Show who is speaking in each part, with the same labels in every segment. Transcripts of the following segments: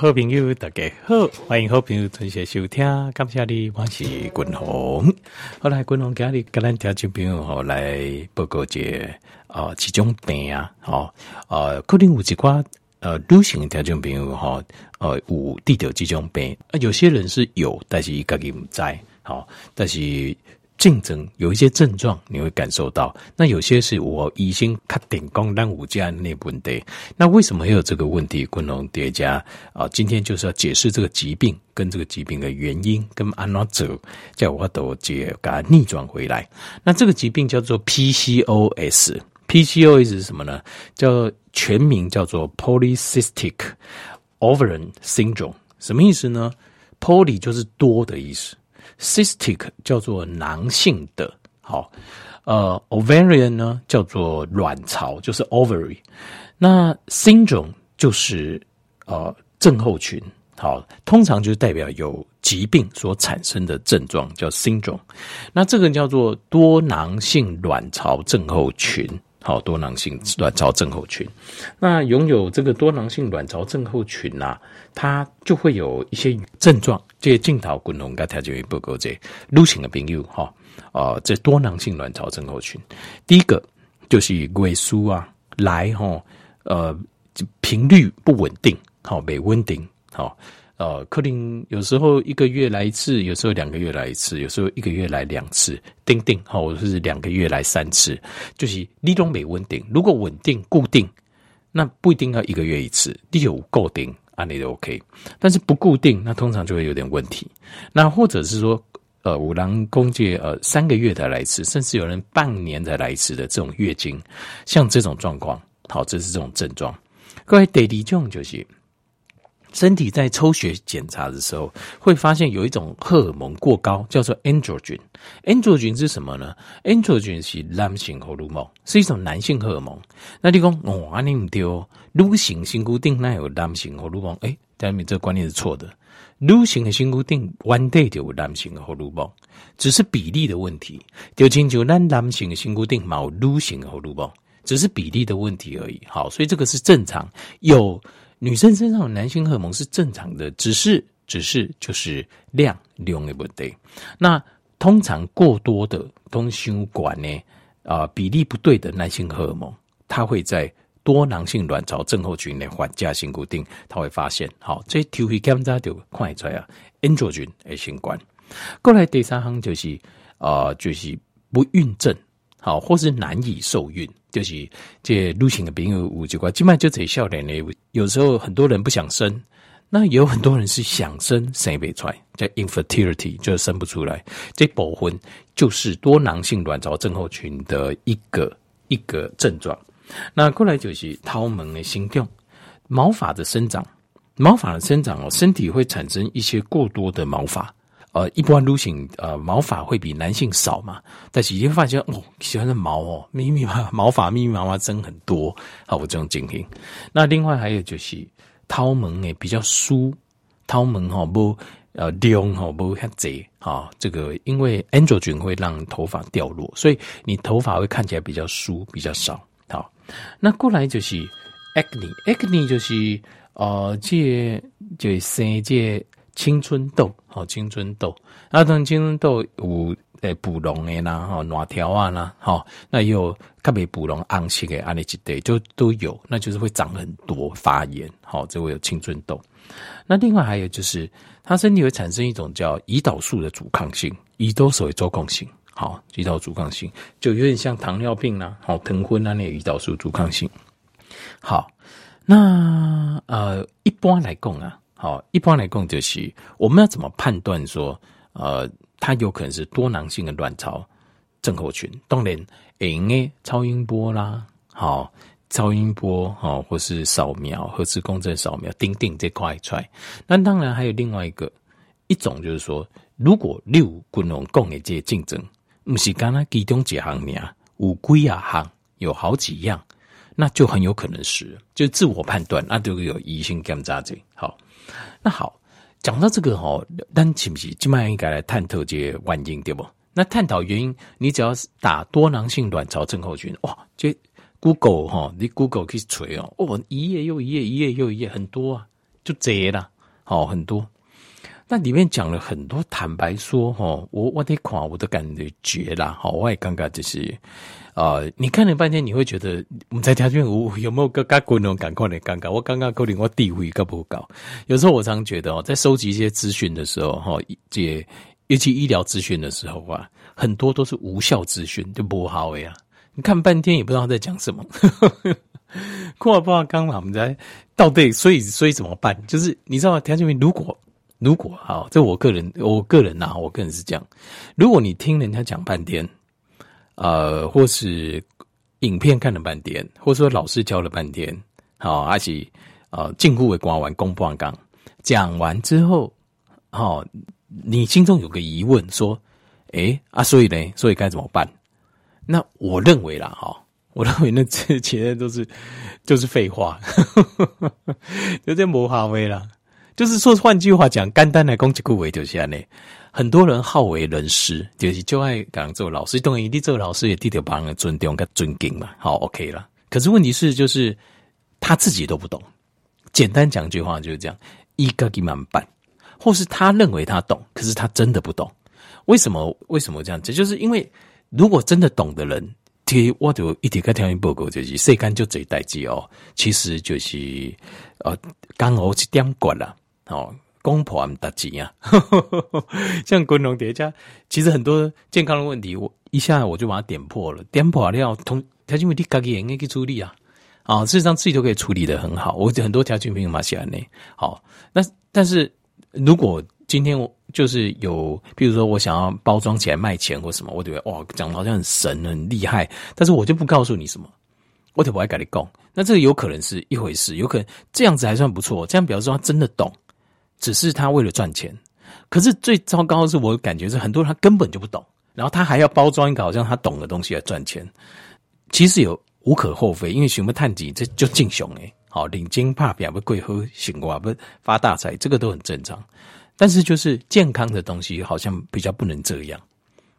Speaker 1: 好朋友，大家好，欢迎好朋友准时收听，感谢你，我是君鸿。后来君鸿今日跟咱听众朋友吼来报告一个呃几种病啊，吼呃可能有一寡呃女性听众朋友吼呃有得到这种病，啊有些人是有，但是伊家己毋知，好，但是。竞争有一些症状，你会感受到。那有些是我已经确定讲咱有这样的问题。那为什么会有这个问题？昆龙叠加啊，今天就是要解释这个疾病跟这个疾病的原因，跟安怎走，叫我都解给它逆转回来。那这个疾病叫做 PCOS，PCOS PCOS 是什么呢？叫全名叫做 Polycystic Ovarian Syndrome，什么意思呢？Poly 就是多的意思。Cystic 叫做囊性的，好，呃，Ovarian 呢叫做卵巢，就是 Ovary。那 Syndrome 就是呃症候群，好，通常就代表有疾病所产生的症状，叫 Syndrome。那这个叫做多囊性卵巢症候群。好，多囊性卵巢症候群，那拥有这个多囊性卵巢症候群呐、啊，它就会有一些症状。这些镜头滚龙跟条件不够这女性的朋友哈，啊，这多囊性卵巢症候群，第一个就是月数啊来哈，呃，频率不稳定，好，没稳定，好。呃，克林有时候一个月来一次，有时候两个月来一次，有时候一个月来两次，定定好，或是两个月来三次，就是你都没稳定。如果稳定固定，那不一定要一个月一次，你有固定，按理都 OK。但是不固定，那通常就会有点问题。那或者是说，呃，五郎公借呃三个月才来一次，甚至有人半年才来一次的这种月经，像这种状况，好，这是这种症状。各位第二种就是。身体在抽血检查的时候，会发现有一种荷尔蒙过高，叫做 androgen。androgen 是什么呢？androgen 是男性荷尔蒙，是一种男性荷尔蒙。那你讲哦，你唔对哦，女性性固定那有男性荷尔蒙？诶，下面这个观念是错的。女性的性固定 one day 就有男性荷尔蒙，只是比例的问题。就清楚，咱男性的性固定冇女性的荷尔蒙，只是比例的问题而已。好，所以这个是正常有。女生身上的男性荷尔蒙是正常的，只是只是就是量量的问题。那通常过多的东西管呢啊、比例不对的男性荷尔蒙，它会在多囊性卵巢症候群的缓价性固定，它会发现好，这体会检查就看出来啊，androgen 的相关。过来第三行就是啊、就是不孕症。好，或是难以受孕，就是这女性的朋友有这块，基本上就这笑脸呢。有时候很多人不想生，那也有很多人是想生，生不出来，叫 infertility，就生不出来。这部分就是多囊性卵巢症候群的一个一个症状。那过来就是掏门的生长，毛发的生长，毛发的生长哦，身体会产生一些过多的毛发。呃，一般女性呃毛发会比男性少嘛，但是你会发现哦，喜欢的毛哦，密密麻毛发密密麻麻真很多，好，我这种情形。那另外还有就是掏毛诶比较疏，掏毛哈不呃量哈不很窄啊，这个因为 Angel 菌会让头发掉落，所以你头发会看起来比较疏比较少。好，那过来就是 acne，acne 就是呃这就是生这。青春痘，好青春痘，那当青春痘有诶补脓的啦，哈卵条啊啦，好那也有特别补脓暗性的，安尼一堆就都有，那就是会长很多发炎，好这会有青春痘。那另外还有就是，它身体会产生一种叫胰岛素的阻抗性，胰岛素的阻抗性，好胰岛阻抗性就有点像糖尿病啦，好疼昏啊那胰岛素阻抗性。好，那呃一般来讲啊。好，一般来讲就是我们要怎么判断说，呃，它有可能是多囊性的卵巢症候群？当然，用诶超音波啦，好，超音波好，或是扫描核磁共振扫描，钉钉这块出来。那当然还有另外一个一种，就是说，如果六滚龙共的这些竞争，不是刚刚其中几行名，五龟啊行有好几样，那就很有可能是就自我判断，那就有疑心检查这好。那好，讲到这个哈，但岂不是今晚应该来探讨这些原因对不？那探讨原因，你只要是打多囊性卵巢症候群，哇，这 Google 哈，你 Google 可以锤哦，哦，一页又一页，一页又一页，很多啊，就这啦。好很多。那里面讲了很多，坦白说，哈，我我得夸我的感觉绝啦，好，我也尴尬就是，呃，你看了半天，你会觉得我们在条件有有没有个嘎滚那种感觉的尴尬？我刚刚够领我地位高不高？有时候我常觉得哦，在收集一些资讯的时候，哈，这尤其医疗资讯的时候啊，很多都是无效资讯，就不好呀。你看半天也不知道他在讲什么，哭不好刚好我们在到底，所以所以怎么办？就是你知道吗？条件如果。如果啊，这我个人，我个人呐，我个人是这样。如果你听人家讲半天，呃，或是影片看了半天，或者说老师教了半天，好，而且呃，近乎为挂完，公布完刚讲完之后，好，你心中有个疑问，说，诶啊，所以呢，所以该怎么办？那我认为啦，哈，我认为那这前面都是就是废话，有点魔化味啦。就是说，换句话讲，简单来讲，这个为就是这样呢。很多人好为人师，就是就爱讲做老师，当然你做老师也得到别人尊重跟尊敬嘛。好，OK 了。可是问题是，就是他自己都不懂。简单讲句话就是这样，一个给慢办，或是他认为他懂，可是他真的不懂。为什么？为什么这样？这就是因为，如果真的懂的人，其实我就一点个条件报告就是，世间就这代志哦，其实就是呃，刚好是点过了。哦，公婆们大吉啊！像滚龙叠加，其实很多健康的问题，我一下我就把它点破了，点破了要同条件问题，自己也可以处理啊！啊，事实上自己都可以处理得很好。我很多条件朋友嘛写呢，好，那但是如果今天我就是有，比如说我想要包装起来卖钱或什么，我觉得哇，讲的好像很神很厉害，但是我就不告诉你什么，我就不爱跟你讲。那这个有可能是一回事，有可能这样子还算不错，这样表示说他真的懂。只是他为了赚钱，可是最糟糕的是，我感觉是很多人他根本就不懂，然后他还要包装一个好像他懂的东西来赚钱。其实有无可厚非，因为什么探底这就进雄诶，好领金怕表不贵喝醒瓜不发大财，这个都很正常。但是就是健康的东西好像比较不能这样，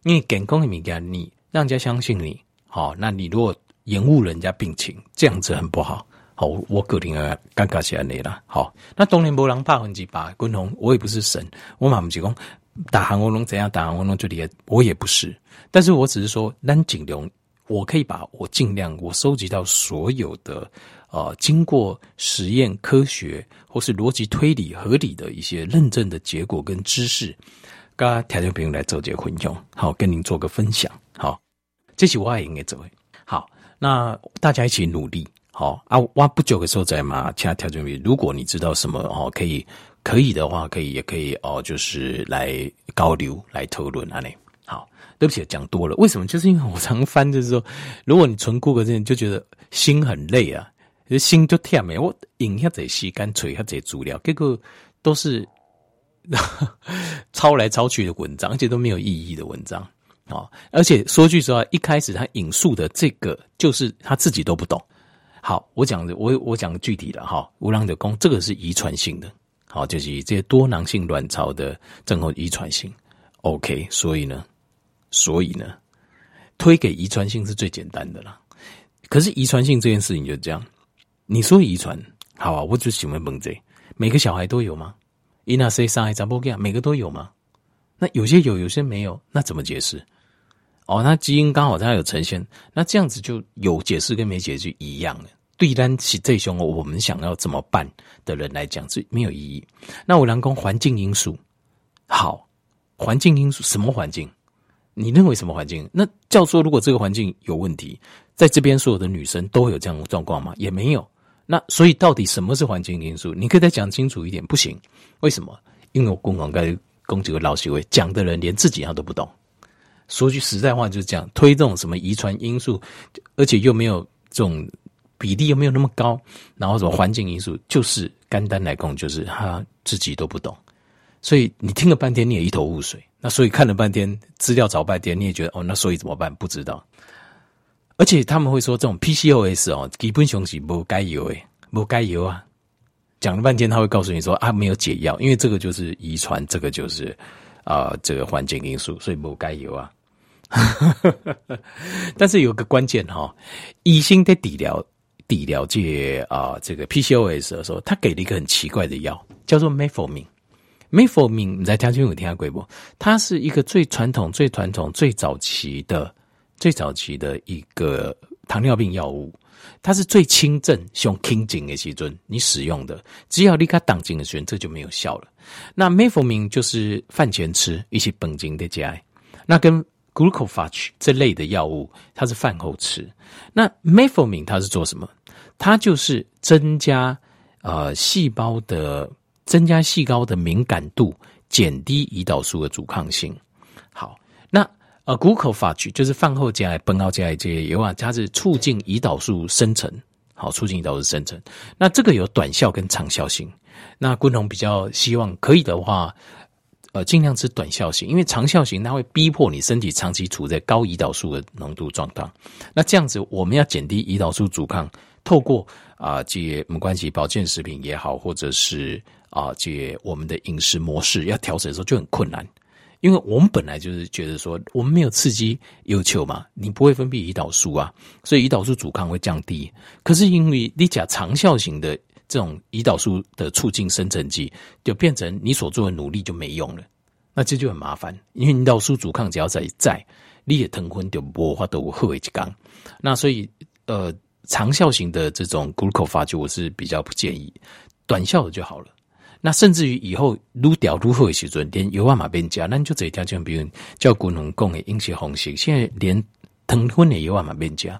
Speaker 1: 因为健康的物件你让人家相信你，好，那你如果延误人家病情，这样子很不好。好，我个人啊，尴尬起来你啦。好，那当然没人百分之百，滚红，我也不是神，我嘛不是讲打韩国龙怎样，打韩国龙就厉害，我也不是。但是我只是说，咱尽量，我可以把我尽量我收集到所有的呃，经过实验、科学或是逻辑推理合理的一些认证的结果跟知识，跟条件朋友来做结婚用，好，跟您做个分享。好，这是我也应该做。好，那大家一起努力。好啊，挖不久的时候再嘛，其他条件如果你知道什么哦，可以可以的话，可以也可以哦，就是来交流来讨论啊。你好，对不起，讲多了。为什么？就是因为我常翻，就是说，如果你纯顾客这，就觉得心很累啊，心就跳没。我引下这些干脆下这些资料，结果都是 抄来抄去的文章，而且都没有意义的文章啊。而且说句实话，一开始他引述的这个，就是他自己都不懂。好，我讲的我我讲具体的哈，无囊的功，这个是遗传性的，好，就是这些多囊性卵巢的症候遗传性，OK，所以呢，所以呢，推给遗传性是最简单的啦。可是遗传性这件事情就这样，你说遗传，好啊，我就喜欢问这，每个小孩都有吗？伊那谁上海长不一样，每个都有吗？那有些有，有些没有，那怎么解释？哦，那基因刚好它有呈现，那这样子就有解释跟没解释一样的。对单起这凶，我们想要怎么办的人来讲是没有意义。那我来讲环境因素，好，环境因素什么环境？你认为什么环境？那叫做如果这个环境有问题，在这边所有的女生都会有这样的状况吗？也没有。那所以到底什么是环境因素？你可以再讲清楚一点。不行，为什么？因为我公公该公几个老师会讲的人连自己他都不懂。说句实在话，就是这样推动什么遗传因素，而且又没有这种比例又没有那么高，然后什么环境因素，就是简单来供，就是他自己都不懂，所以你听了半天你也一头雾水。那所以看了半天资料找半天，你也觉得哦，那所以怎么办？不知道。而且他们会说这种 PCOS 哦，基本上是不该有诶，不该有啊。讲了半天他会告诉你说啊，没有解药，因为这个就是遗传，这个就是啊、呃、这个环境因素，所以不该有啊。但是有个关键哈，医生在底疗，底疗界啊、这个 PCOS 的时候，他给了一个很奇怪的药，叫做 Metformin。Metformin 你在听清楚听下贵不？它是一个最传统、最传统、最早期的、最早期的一个糖尿病药物。它是最轻症、用轻症的时阵你使用的，只要你卡当紧的时候，这就没有效了。那 Metformin 就是饭前吃，一起绷紧的加。那跟 Glucophage 这类的药物，它是饭后吃。那 Metformin 它是做什么？它就是增加呃细胞的增加细胞的敏感度，减低胰岛素的阻抗性。好，那呃 Glucophage 就是饭后加来绷后加来这些油啊，它是促进胰岛素生成，好，促进胰岛素生成。那这个有短效跟长效性。那昆龙比较希望可以的话。呃，尽量吃短效型，因为长效型它会逼迫你身体长期处在高胰岛素的浓度状态。那这样子，我们要减低胰岛素阻抗，透过啊、这没关系，保健食品也好，或者是啊、这我们的饮食模式要调整的时候就很困难，因为我们本来就是觉得说，我们没有刺激要求嘛，你不会分泌胰岛素啊，所以胰岛素阻抗会降低。可是因为你讲长效型的。这种胰岛素的促进生成剂，就变成你所做的努力就没用了，那这就很麻烦。因为胰岛素阻抗只要在在，你也疼昏就无法度好一讲。那所以呃，长效型的这种 Glucophage 我是比较不建议，短效的就好了。那甚至于以后撸掉撸后的时阵，连油啊马边加，那你就这一条就比如叫滚龙贡的饮食方式，现在连疼昏的油啊马边加，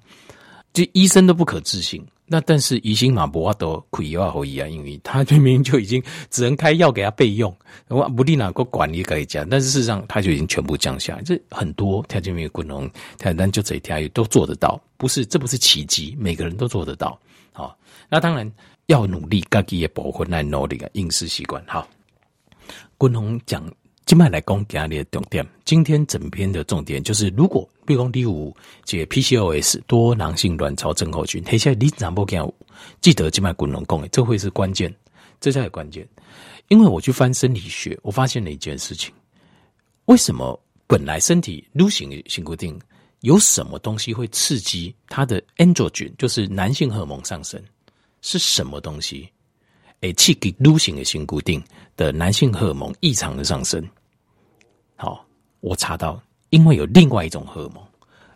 Speaker 1: 这医生都不可置信。那但是疑心马博都可以话可以啊，因为他明明就已经只能开药给他备用，我不定哪个管理可以讲，但是事实上他就已经全部降下来。这很多条件没有滚龙，他但就这一条都做得到，不是这不是奇迹，每个人都做得到。好，那当然要努力，自己也保护来努力的饮食习惯。好，滚龙讲。今麦来讲今日的重点，今天整篇的重点就是，如果比如讲第五解 PCOS 多囊性卵巢症候群，接下你怎么讲？记得今麦滚龙讲，这会是关键，这才是关键。因为我去翻生理学，我发现了一件事情：为什么本来身体流行的性固定，有什么东西会刺激它的 androgen，就是男性荷尔蒙上升？是什么东西？诶，刺激流行的性固定的男性荷尔蒙异常的上升。好，我查到，因为有另外一种荷尔蒙，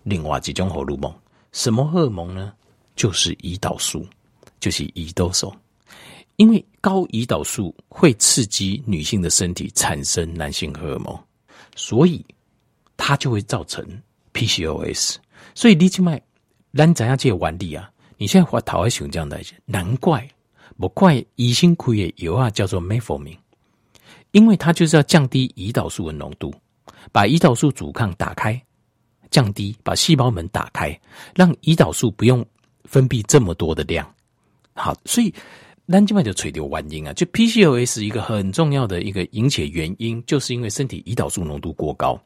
Speaker 1: 另外几种荷尔蒙，什么荷尔蒙呢？就是胰岛素，就是胰岛素。因为高胰岛素会刺激女性的身体产生男性荷尔蒙，所以它就会造成 PCOS。所以你起码咱怎样借完力啊？你现在话讨还喜欢这样的，难怪。不怪乙辛苦也油啊，叫做 Metformin，因为它就是要降低胰岛素的浓度，把胰岛素阻抗打开，降低，把细胞门打开，让胰岛素不用分泌这么多的量。好，所以咱今麦就垂掉原因啊，就 PCOS 一个很重要的一个引起原因，就是因为身体胰岛素浓度过高。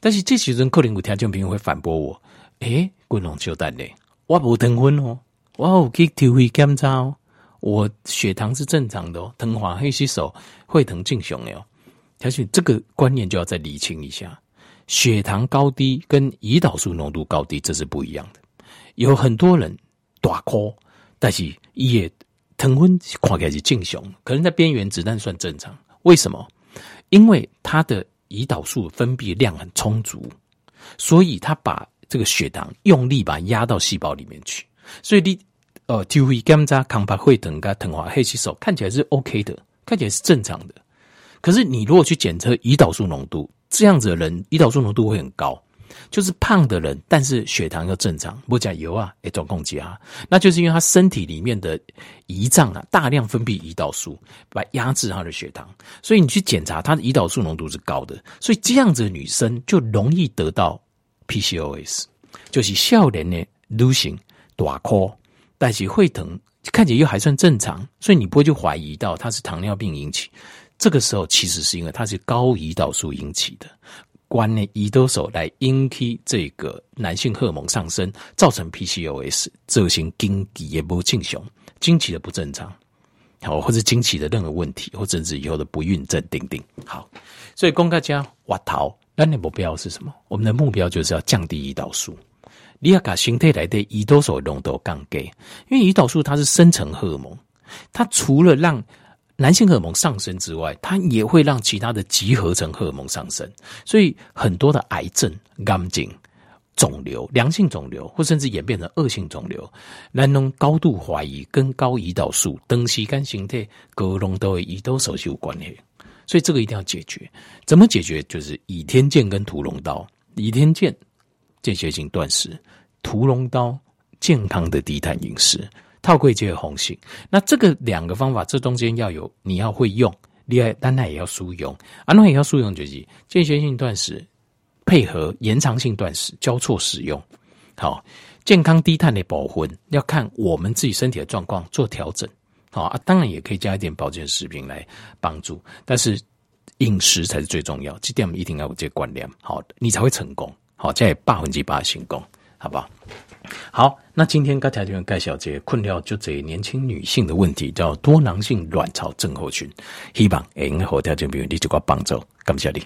Speaker 1: 但是这时阵可能有条件朋友会反驳我，诶、欸，滚龙就蛋嘞，我无糖分哦，我有去抽血检查哦。我血糖是正常的哦，糖化黑吸手会疼正常的哦。而且这个观念就要再理清一下，血糖高低跟胰岛素浓度高低这是不一样的。有很多人大颗，但是也糖分看起来是正常，可能在边缘子弹算正常。为什么？因为他的胰岛素分泌量很充足，所以他把这个血糖用力把它压到细胞里面去，所以你。哦，体会检查抗白会等跟糖化黑吸收看起来是 OK 的，看起来是正常的。可是你如果去检测胰岛素浓度，这样子的人胰岛素浓度会很高，就是胖的人，但是血糖又正常，不加油啊，也总控制啊，那就是因为他身体里面的胰脏啊大量分泌胰岛素，来压制他的血糖，所以你去检查他的胰岛素浓度是高的，所以这样子的女生就容易得到 PCOS，就是少年的女性大颗。但是会疼，看起来又还算正常，所以你不会去怀疑到它是糖尿病引起。这个时候其实是因为它是高胰岛素引起的，关内胰岛素来引起这个男性荷尔蒙上升，造成 PCOS，造成经期也不正常，经期的不正常，好，或者经期的任何问题，或者是以后的不孕症，等等。好，所以公大家挖逃，那你目标是什么？我们的目标就是要降低胰岛素。你要把身体来的胰岛素浓度降低，因为胰岛素它是生成荷尔蒙，它除了让男性荷尔蒙上升之外，它也会让其他的集合成荷尔蒙上升，所以很多的癌症、癌症、肿瘤、良性肿瘤，或甚至演变成恶性肿瘤，咱拢高度怀疑跟高胰岛素、东西跟形态各浓度的胰岛素有关系，所以这个一定要解决。怎么解决？就是倚天剑跟屠龙刀。倚天剑间歇性断食，屠龙刀健康的低碳饮食。套柜接的红杏，那这个两个方法，这中间要有你要会用，另外当然也要输用，啊，那也要输用就是间歇性断食配合延长性断食交错使用，好，健康低碳的保魂要看我们自己身体的状况做调整，好啊，当然也可以加一点保健食品来帮助，但是饮食才是最重要，这点我们一定要有这个观念，好，你才会成功，好，在百分之八成功，好不好？好，那今天刚才就盖小姐困扰就这年轻女性的问题，叫多囊性卵巢症候群，希望能够条件比如你这个帮助，感谢你。